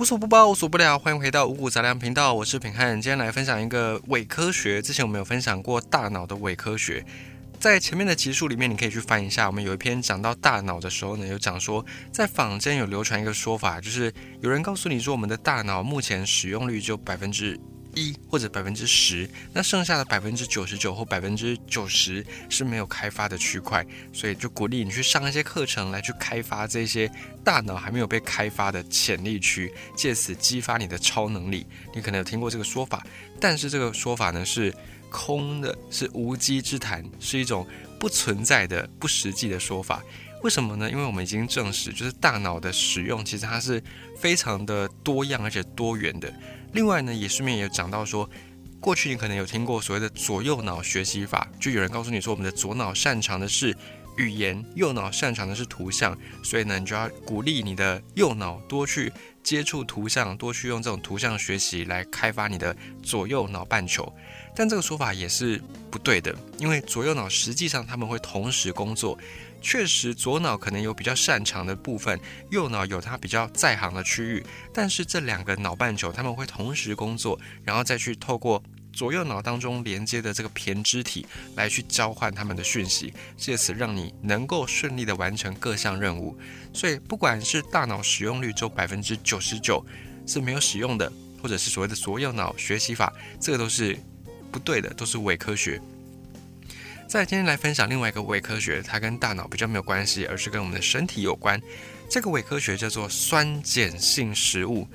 无所不包，无所不聊，欢迎回到五谷杂粮频道，我是品汉。今天来分享一个伪科学。之前我们有分享过大脑的伪科学，在前面的集数里面，你可以去翻一下。我们有一篇讲到大脑的时候呢，有讲说，在坊间有流传一个说法，就是有人告诉你说，我们的大脑目前使用率就百分之。一或者百分之十，那剩下的百分之九十九或百分之九十是没有开发的区块，所以就鼓励你去上一些课程来去开发这些大脑还没有被开发的潜力区，借此激发你的超能力。你可能有听过这个说法，但是这个说法呢是空的，是无稽之谈，是一种不存在的、不实际的说法。为什么呢？因为我们已经证实，就是大脑的使用其实它是非常的多样而且多元的。另外呢，也顺便也讲到说，过去你可能有听过所谓的左右脑学习法，就有人告诉你说，我们的左脑擅长的是语言，右脑擅长的是图像，所以呢，你就要鼓励你的右脑多去接触图像，多去用这种图像学习来开发你的左右脑半球。但这个说法也是不对的，因为左右脑实际上他们会同时工作。确实，左脑可能有比较擅长的部分，右脑有它比较在行的区域。但是这两个脑半球他们会同时工作，然后再去透过左右脑当中连接的这个胼胝体来去交换他们的讯息，借此让你能够顺利的完成各项任务。所以，不管是大脑使用率只有百分之九十九是没有使用的，或者是所谓的左右脑学习法，这个都是不对的，都是伪科学。再今天来分享另外一个伪科学，它跟大脑比较没有关系，而是跟我们的身体有关。这个伪科学叫做酸碱性食物，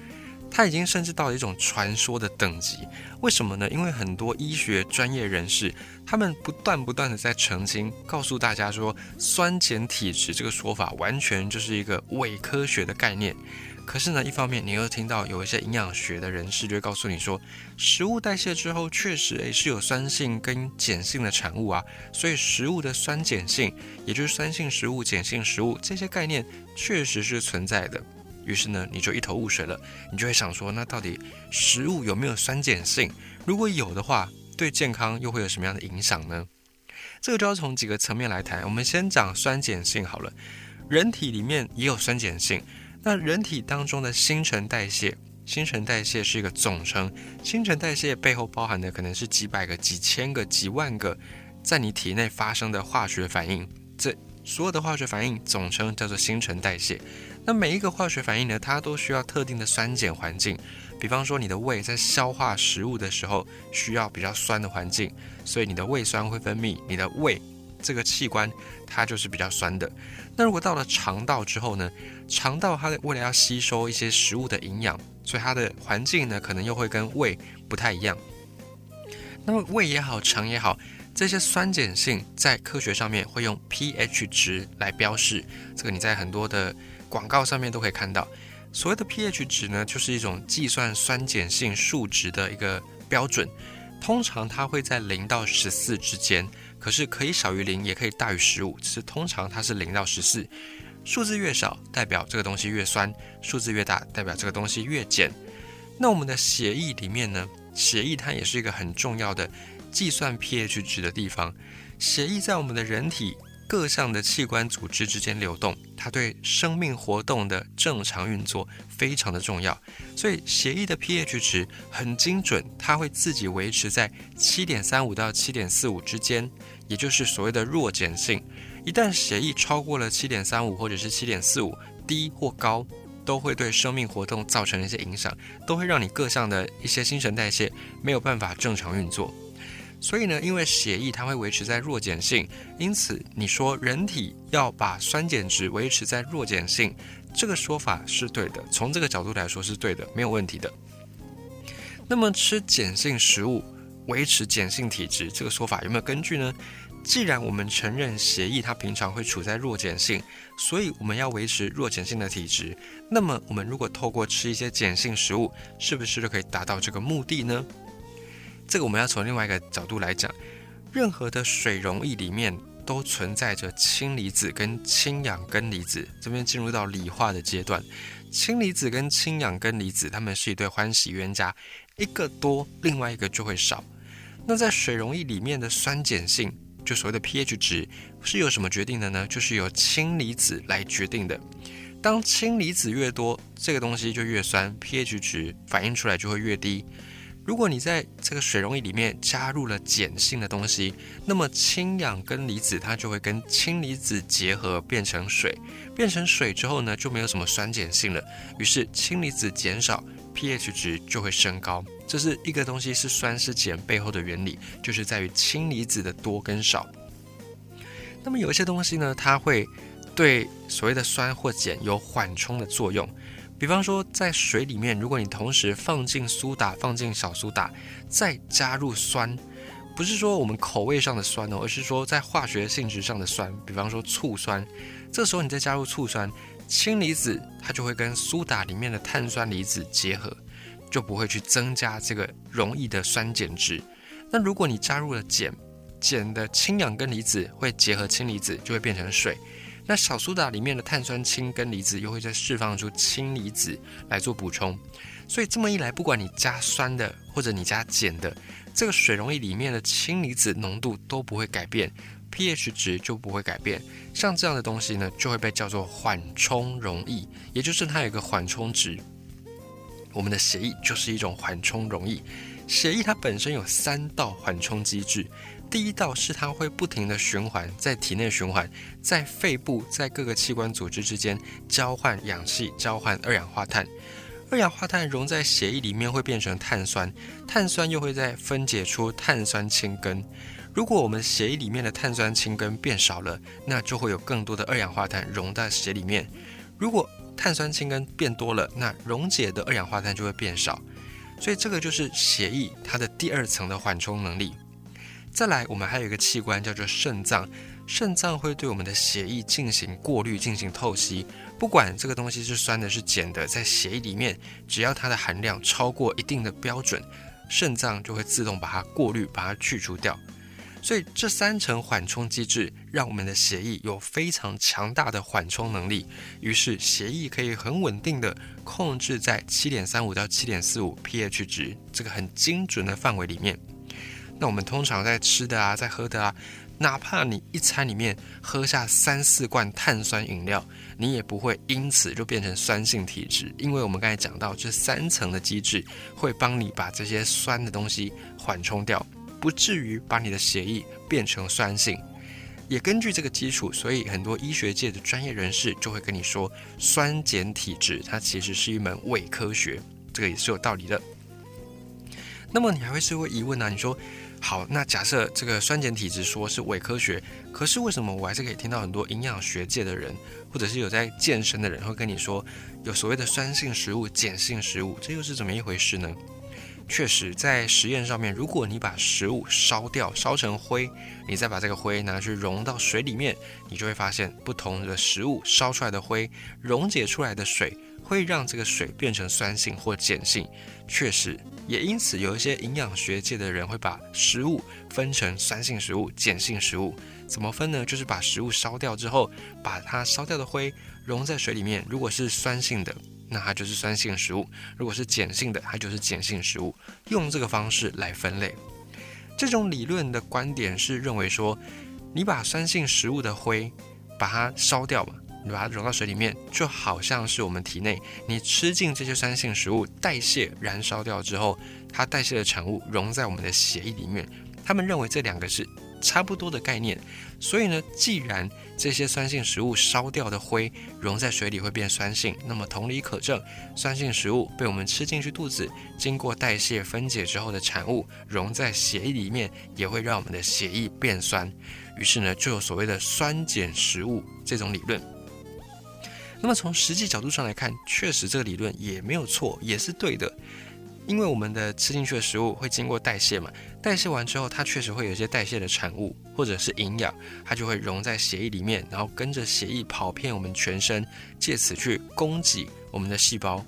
它已经甚至到了一种传说的等级。为什么呢？因为很多医学专业人士，他们不断不断的在澄清，告诉大家说，酸碱体质这个说法完全就是一个伪科学的概念。可是呢，一方面你又听到有一些营养学的人士就会告诉你说，食物代谢之后确实诶是有酸性跟碱性的产物啊，所以食物的酸碱性，也就是酸性食物、碱性食物这些概念确实是存在的。于是呢，你就一头雾水了，你就会想说，那到底食物有没有酸碱性？如果有的话，对健康又会有什么样的影响呢？这个就要从几个层面来谈。我们先讲酸碱性好了，人体里面也有酸碱性。那人体当中的新陈代谢，新陈代谢是一个总称，新陈代谢背后包含的可能是几百个、几千个、几万个在你体内发生的化学反应，这所有的化学反应总称叫做新陈代谢。那每一个化学反应呢，它都需要特定的酸碱环境，比方说你的胃在消化食物的时候需要比较酸的环境，所以你的胃酸会分泌，你的胃。这个器官它就是比较酸的。那如果到了肠道之后呢？肠道它为了要吸收一些食物的营养，所以它的环境呢可能又会跟胃不太一样。那么胃也好，肠也好，这些酸碱性在科学上面会用 pH 值来标示。这个你在很多的广告上面都可以看到。所谓的 pH 值呢，就是一种计算酸碱性数值的一个标准。通常它会在零到十四之间。可是可以小于零，也可以大于十五，只是通常它是零到十四，数字越少代表这个东西越酸，数字越大代表这个东西越碱。那我们的血液里面呢？血液它也是一个很重要的计算 pH 值的地方。血液在我们的人体。各项的器官组织之间流动，它对生命活动的正常运作非常的重要。所以血液的 pH 值很精准，它会自己维持在七点三五到七点四五之间，也就是所谓的弱碱性。一旦血液超过了七点三五或者是七点四五，低或高，都会对生命活动造成一些影响，都会让你各项的一些新陈代谢没有办法正常运作。所以呢，因为血液它会维持在弱碱性，因此你说人体要把酸碱值维持在弱碱性，这个说法是对的。从这个角度来说是对的，没有问题的。那么吃碱性食物维持碱性体质，这个说法有没有根据呢？既然我们承认血液它平常会处在弱碱性，所以我们要维持弱碱性的体质，那么我们如果透过吃一些碱性食物，是不是就可以达到这个目的呢？这个我们要从另外一个角度来讲，任何的水溶液里面都存在着氢离子跟氢氧根离子。这边进入到理化的阶段，氢离子跟氢氧根离子，它们是一对欢喜冤家，一个多，另外一个就会少。那在水溶液里面的酸碱性，就所谓的 pH 值，是由什么决定的呢？就是由氢离子来决定的。当氢离子越多，这个东西就越酸，pH 值反映出来就会越低。如果你在这个水溶液里面加入了碱性的东西，那么氢氧根离子它就会跟氢离子结合变成水，变成水之后呢，就没有什么酸碱性了，于是氢离子减少，pH 值就会升高。这是一个东西是酸是碱背后的原理，就是在于氢离子的多跟少。那么有一些东西呢，它会对所谓的酸或碱有缓冲的作用。比方说，在水里面，如果你同时放进苏打、放进小苏打，再加入酸，不是说我们口味上的酸哦，而是说在化学性质上的酸。比方说醋酸，这时候你再加入醋酸，氢离子它就会跟苏打里面的碳酸离子结合。就不会去增加这个溶液的酸碱值。那如果你加入了碱，碱的氢氧根离子会结合氢离子，就会变成水。那小苏打里面的碳酸氢根离子又会再释放出氢离子来做补充。所以这么一来，不管你加酸的或者你加碱的，这个水溶液里面的氢离子浓度都不会改变，pH 值就不会改变。像这样的东西呢，就会被叫做缓冲溶液，也就是它有一个缓冲值。我们的血液就是一种缓冲溶液，血液它本身有三道缓冲机制。第一道是它会不停的循环，在体内循环，在肺部，在各个器官组织之间交换氧气，交换二氧化碳。二氧化碳溶在血液里面会变成碳酸，碳酸又会再分解出碳酸氢根。如果我们血液里面的碳酸氢根变少了，那就会有更多的二氧化碳溶在血里面。如果碳酸氢根变多了，那溶解的二氧化碳就会变少，所以这个就是血液它的第二层的缓冲能力。再来，我们还有一个器官叫做肾脏，肾脏会对我们的血液进行过滤、进行透析，不管这个东西是酸的、是碱的，在血液里面，只要它的含量超过一定的标准，肾脏就会自动把它过滤、把它去除掉。所以这三层缓冲机制让我们的血液有非常强大的缓冲能力，于是血液可以很稳定的控制在七点三五到七点四五 pH 值这个很精准的范围里面。那我们通常在吃的啊，在喝的啊，哪怕你一餐里面喝下三四罐碳酸饮料，你也不会因此就变成酸性体质，因为我们刚才讲到这三层的机制会帮你把这些酸的东西缓冲掉。不至于把你的血液变成酸性，也根据这个基础，所以很多医学界的专业人士就会跟你说，酸碱体质它其实是一门伪科学，这个也是有道理的。那么你还会是会疑问呢？你说好，那假设这个酸碱体质说是伪科学，可是为什么我还是可以听到很多营养学界的人，或者是有在健身的人会跟你说，有所谓的酸性食物、碱性食物，这又是怎么一回事呢？确实，在实验上面，如果你把食物烧掉，烧成灰，你再把这个灰拿去溶到水里面，你就会发现，不同的食物烧出来的灰，溶解出来的水，会让这个水变成酸性或碱性。确实，也因此有一些营养学界的人会把食物分成酸性食物、碱性食物。怎么分呢？就是把食物烧掉之后，把它烧掉的灰溶在水里面，如果是酸性的。那它就是酸性食物，如果是碱性的，它就是碱性食物。用这个方式来分类，这种理论的观点是认为说，你把酸性食物的灰把它烧掉嘛，你把它融到水里面，就好像是我们体内你吃进这些酸性食物，代谢燃烧掉之后，它代谢的产物溶在我们的血液里面。他们认为这两个是。差不多的概念，所以呢，既然这些酸性食物烧掉的灰溶在水里会变酸性，那么同理可证，酸性食物被我们吃进去肚子，经过代谢分解之后的产物溶在血液里面，也会让我们的血液变酸。于是呢，就有所谓的酸碱食物这种理论。那么从实际角度上来看，确实这个理论也没有错，也是对的。因为我们的吃进去的食物会经过代谢嘛，代谢完之后，它确实会有一些代谢的产物或者是营养，它就会溶在血液里面，然后跟着血液跑遍我们全身，借此去供给我们的细胞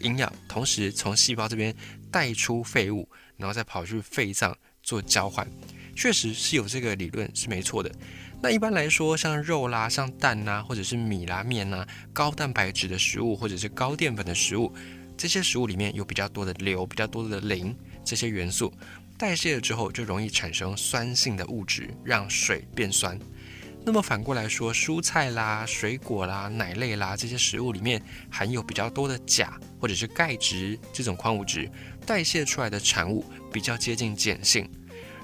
营养，同时从细胞这边带出废物，然后再跑去肺脏做交换，确实是有这个理论是没错的。那一般来说，像肉啦、像蛋呐，或者是米啦、面呐，高蛋白质的食物或者是高淀粉的食物。这些食物里面有比较多的硫、比较多的磷这些元素，代谢了之后就容易产生酸性的物质，让水变酸。那么反过来说，蔬菜啦、水果啦、奶类啦这些食物里面含有比较多的钾或者是钙质这种矿物质，代谢出来的产物比较接近碱性。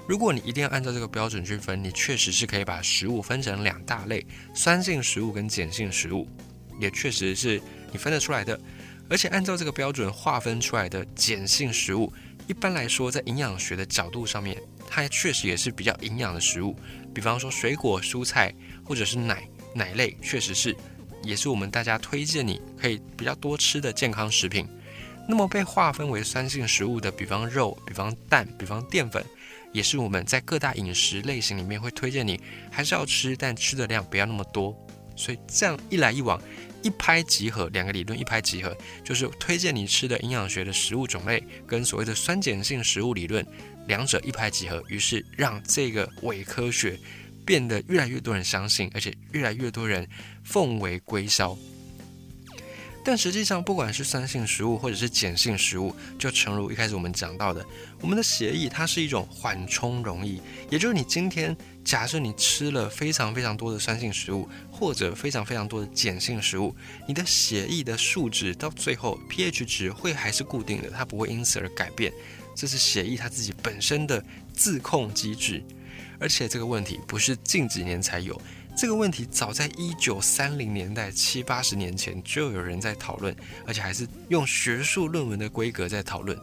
如果你一定要按照这个标准去分，你确实是可以把食物分成两大类：酸性食物跟碱性食物，也确实是你分得出来的。而且按照这个标准划分出来的碱性食物，一般来说在营养学的角度上面，它确实也是比较营养的食物。比方说水果、蔬菜，或者是奶奶类，确实是，也是我们大家推荐你可以比较多吃的健康食品。那么被划分为酸性食物的，比方肉、比方蛋、比方淀粉，也是我们在各大饮食类型里面会推荐你还是要吃，但吃的量不要那么多。所以这样一来一往，一拍即合，两个理论一拍即合，就是推荐你吃的营养学的食物种类跟所谓的酸碱性食物理论。两者一拍即合，于是让这个伪科学变得越来越多人相信，而且越来越多人奉为圭臬。但实际上，不管是酸性食物或者是碱性食物，就诚如一开始我们讲到的，我们的血液它是一种缓冲溶液，也就是你今天假设你吃了非常非常多的酸性食物，或者非常非常多的碱性食物，你的血液的数值到最后 pH 值会还是固定的，它不会因此而改变。这是血液它自己本身的自控机制，而且这个问题不是近几年才有，这个问题早在一九三零年代七八十年前就有人在讨论，而且还是用学术论文的规格在讨论。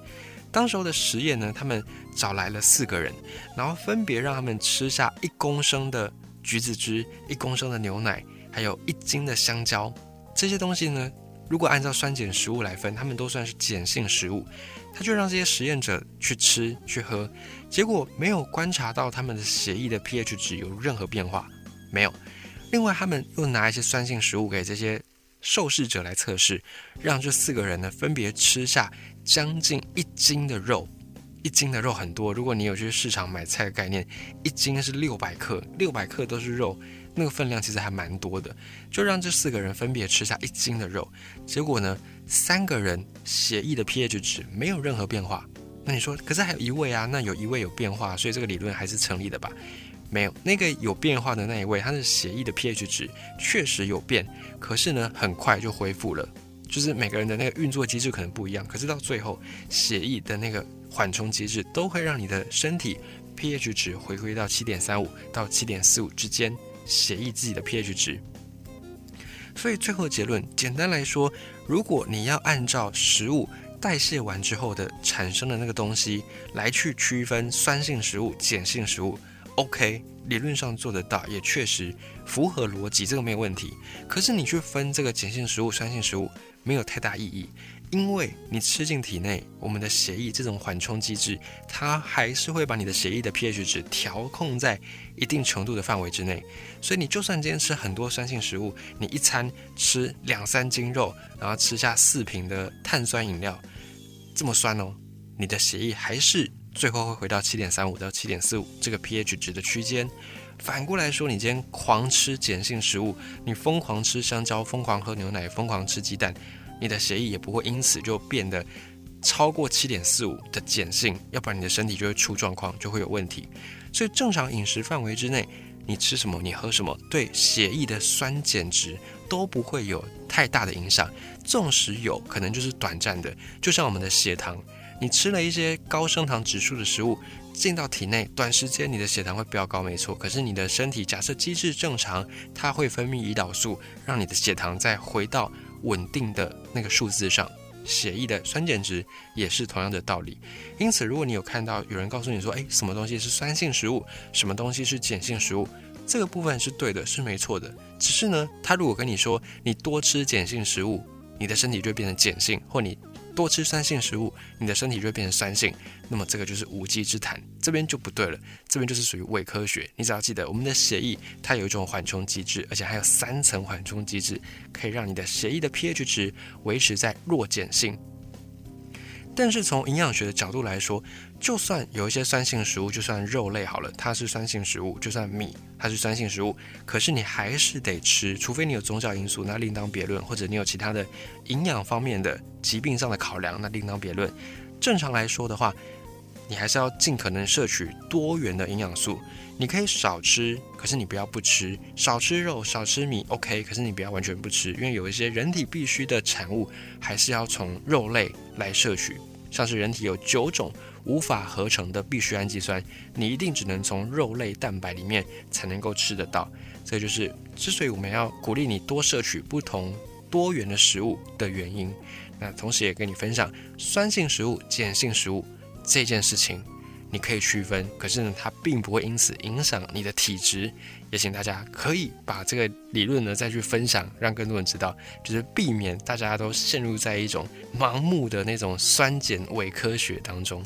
当时候的实验呢，他们找来了四个人，然后分别让他们吃下一公升的橘子汁、一公升的牛奶，还有一斤的香蕉。这些东西呢，如果按照酸碱食物来分，他们都算是碱性食物。他就让这些实验者去吃去喝，结果没有观察到他们的血液的 pH 值有任何变化，没有。另外，他们又拿一些酸性食物给这些受试者来测试，让这四个人呢分别吃下将近一斤的肉，一斤的肉很多。如果你有去市场买菜的概念，一斤是六百克，六百克都是肉。那个分量其实还蛮多的，就让这四个人分别吃下一斤的肉，结果呢，三个人血液的 pH 值没有任何变化。那你说，可是还有一位啊？那有一位有变化，所以这个理论还是成立的吧？没有，那个有变化的那一位，他的血液的 pH 值确实有变，可是呢，很快就恢复了。就是每个人的那个运作机制可能不一样，可是到最后，血液的那个缓冲机制都会让你的身体 pH 值回归到七点三五到七点四五之间。血液自己的 pH 值，所以最后结论，简单来说，如果你要按照食物代谢完之后的产生的那个东西来去区分酸性食物、碱性食物，OK，理论上做得到，也确实符合逻辑，这个没有问题。可是你去分这个碱性食物、酸性食物，没有太大意义。因为你吃进体内，我们的血液这种缓冲机制，它还是会把你的血液的 pH 值调控在一定程度的范围之内。所以你就算今天吃很多酸性食物，你一餐吃两三斤肉，然后吃下四瓶的碳酸饮料，这么酸哦，你的血液还是最后会回到七点三五到七点四五这个 pH 值的区间。反过来说，你今天狂吃碱性食物，你疯狂吃香蕉，疯狂喝牛奶，疯狂吃鸡蛋。你的血液也不会因此就变得超过七点四五的碱性，要不然你的身体就会出状况，就会有问题。所以正常饮食范围之内，你吃什么，你喝什么，对血液的酸碱值都不会有太大的影响。纵使有可能就是短暂的，就像我们的血糖，你吃了一些高升糖指数的食物进到体内，短时间你的血糖会飙高，没错。可是你的身体假设机制正常，它会分泌胰岛素，让你的血糖再回到。稳定的那个数字上，血液的酸碱值也是同样的道理。因此，如果你有看到有人告诉你说，诶，什么东西是酸性食物，什么东西是碱性食物，这个部分是对的，是没错的。只是呢，他如果跟你说，你多吃碱性食物，你的身体就会变成碱性，或你。多吃酸性食物，你的身体就会变成酸性，那么这个就是无稽之谈，这边就不对了，这边就是属于伪科学。你只要记得，我们的血液它有一种缓冲机制，而且还有三层缓冲机制，可以让你的血液的 pH 值维持在弱碱性。但是从营养学的角度来说，就算有一些酸性食物，就算肉类好了，它是酸性食物；就算米，它是酸性食物，可是你还是得吃，除非你有宗教因素，那另当别论；或者你有其他的营养方面的疾病上的考量，那另当别论。正常来说的话，你还是要尽可能摄取多元的营养素。你可以少吃，可是你不要不吃。少吃肉，少吃米，OK。可是你不要完全不吃，因为有一些人体必需的产物，还是要从肉类来摄取。像是人体有九种无法合成的必需氨基酸，你一定只能从肉类蛋白里面才能够吃得到。这就是之所以我们要鼓励你多摄取不同多元的食物的原因。那同时也跟你分享酸性食物、碱性食物这件事情。你可以区分，可是呢，它并不会因此影响你的体质。也请大家可以把这个理论呢再去分享，让更多人知道，就是避免大家都陷入在一种盲目的那种酸碱伪科学当中。